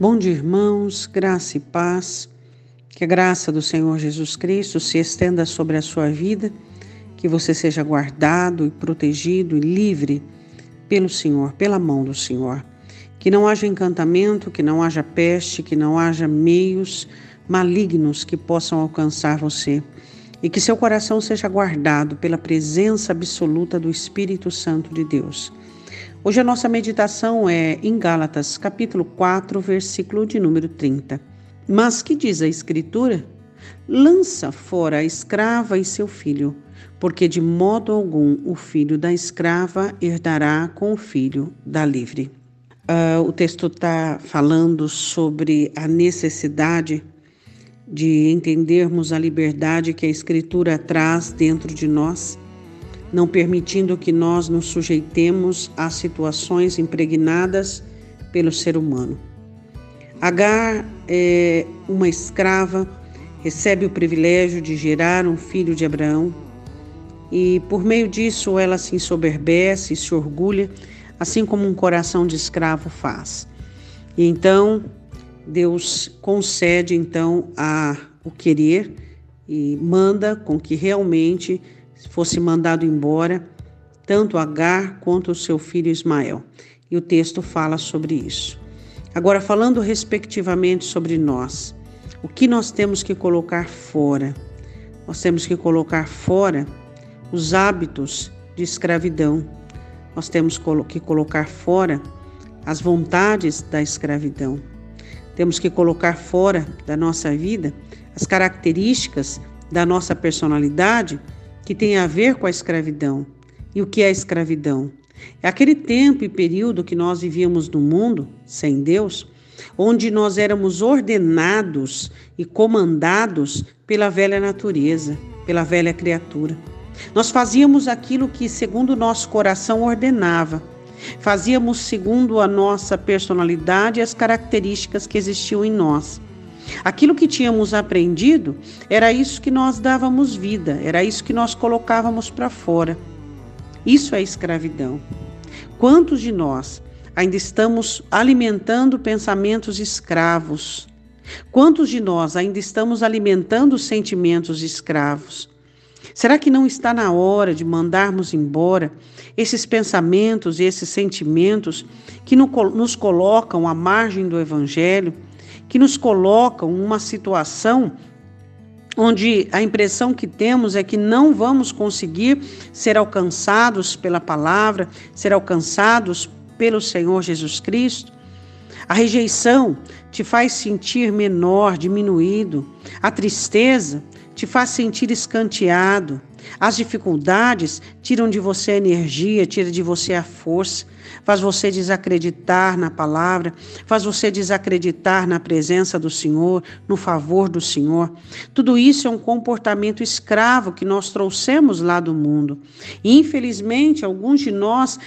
Bom dia, irmãos, graça e paz. Que a graça do Senhor Jesus Cristo se estenda sobre a sua vida, que você seja guardado e protegido e livre pelo Senhor, pela mão do Senhor. Que não haja encantamento, que não haja peste, que não haja meios malignos que possam alcançar você. E que seu coração seja guardado pela presença absoluta do Espírito Santo de Deus. Hoje a nossa meditação é em Gálatas, capítulo 4, versículo de número 30. Mas que diz a Escritura? Lança fora a escrava e seu filho, porque de modo algum o filho da escrava herdará com o filho da livre. Uh, o texto está falando sobre a necessidade de entendermos a liberdade que a Escritura traz dentro de nós não permitindo que nós nos sujeitemos a situações impregnadas pelo ser humano. Agar é uma escrava, recebe o privilégio de gerar um filho de Abraão e por meio disso ela se ensoberbece e se orgulha, assim como um coração de escravo faz. E então Deus concede então a o querer e manda com que realmente fosse mandado embora tanto Agar quanto o seu filho Ismael. E o texto fala sobre isso. Agora, falando respectivamente sobre nós, o que nós temos que colocar fora? Nós temos que colocar fora os hábitos de escravidão. Nós temos que colocar fora as vontades da escravidão. Temos que colocar fora da nossa vida as características da nossa personalidade que tem a ver com a escravidão. E o que é a escravidão? É aquele tempo e período que nós vivíamos no mundo sem Deus, onde nós éramos ordenados e comandados pela velha natureza, pela velha criatura. Nós fazíamos aquilo que, segundo o nosso coração, ordenava. Fazíamos segundo a nossa personalidade e as características que existiam em nós. Aquilo que tínhamos aprendido era isso que nós dávamos vida, era isso que nós colocávamos para fora. Isso é escravidão. Quantos de nós ainda estamos alimentando pensamentos escravos? Quantos de nós ainda estamos alimentando sentimentos escravos? Será que não está na hora de mandarmos embora esses pensamentos e esses sentimentos que nos colocam à margem do Evangelho? Que nos colocam numa situação onde a impressão que temos é que não vamos conseguir ser alcançados pela palavra, ser alcançados pelo Senhor Jesus Cristo. A rejeição te faz sentir menor, diminuído. A tristeza te faz sentir escanteado. As dificuldades tiram de você a energia, tiram de você a força, faz você desacreditar na palavra, faz você desacreditar na presença do Senhor, no favor do Senhor. Tudo isso é um comportamento escravo que nós trouxemos lá do mundo. E, infelizmente, alguns de nós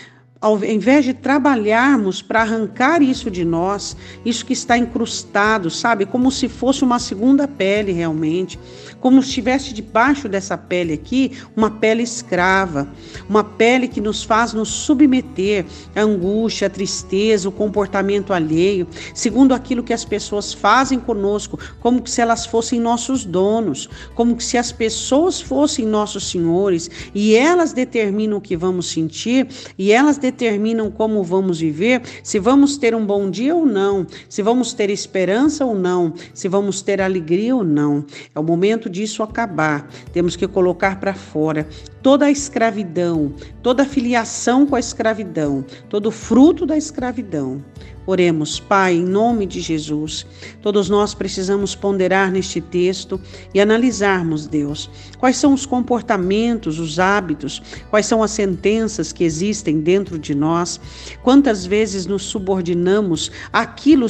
ao invés de trabalharmos para arrancar isso de nós, isso que está incrustado, sabe, como se fosse uma segunda pele realmente, como se estivesse debaixo dessa pele aqui, uma pele escrava, uma pele que nos faz nos submeter à angústia, à tristeza, o comportamento alheio, segundo aquilo que as pessoas fazem conosco, como se elas fossem nossos donos, como se as pessoas fossem nossos senhores e elas determinam o que vamos sentir e elas determinam determinam como vamos viver, se vamos ter um bom dia ou não, se vamos ter esperança ou não, se vamos ter alegria ou não. É o momento disso acabar. Temos que colocar para fora toda a escravidão, toda a filiação com a escravidão, todo o fruto da escravidão. Oremos, Pai, em nome de Jesus. Todos nós precisamos ponderar neste texto e analisarmos, Deus, quais são os comportamentos, os hábitos, quais são as sentenças que existem dentro de nós, quantas vezes nos subordinamos àquilo,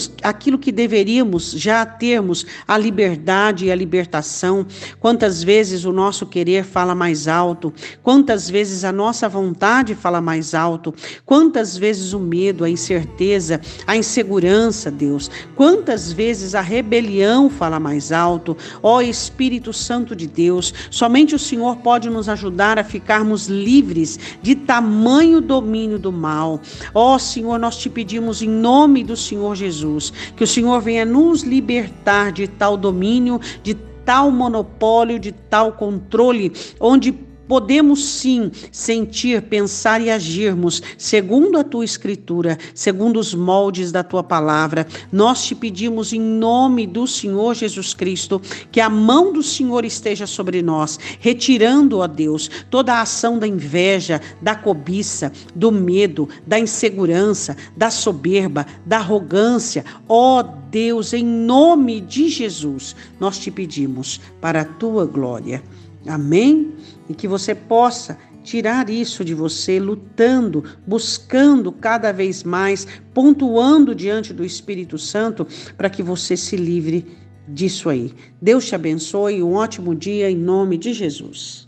que deveríamos já termos a liberdade e a libertação, quantas vezes o nosso querer fala mais alto, quantas vezes a nossa vontade fala mais alto, quantas vezes o medo, a incerteza, a insegurança, Deus. Quantas vezes a rebelião fala mais alto? Ó Espírito Santo de Deus, somente o Senhor pode nos ajudar a ficarmos livres de tamanho domínio do mal. Ó Senhor, nós te pedimos em nome do Senhor Jesus, que o Senhor venha nos libertar de tal domínio, de tal monopólio, de tal controle, onde Podemos sim sentir, pensar e agirmos segundo a tua escritura, segundo os moldes da tua palavra. Nós te pedimos em nome do Senhor Jesus Cristo que a mão do Senhor esteja sobre nós, retirando, ó Deus, toda a ação da inveja, da cobiça, do medo, da insegurança, da soberba, da arrogância. Ó Deus, em nome de Jesus, nós te pedimos para a tua glória. Amém? E que você possa tirar isso de você, lutando, buscando cada vez mais, pontuando diante do Espírito Santo, para que você se livre disso aí. Deus te abençoe, um ótimo dia em nome de Jesus.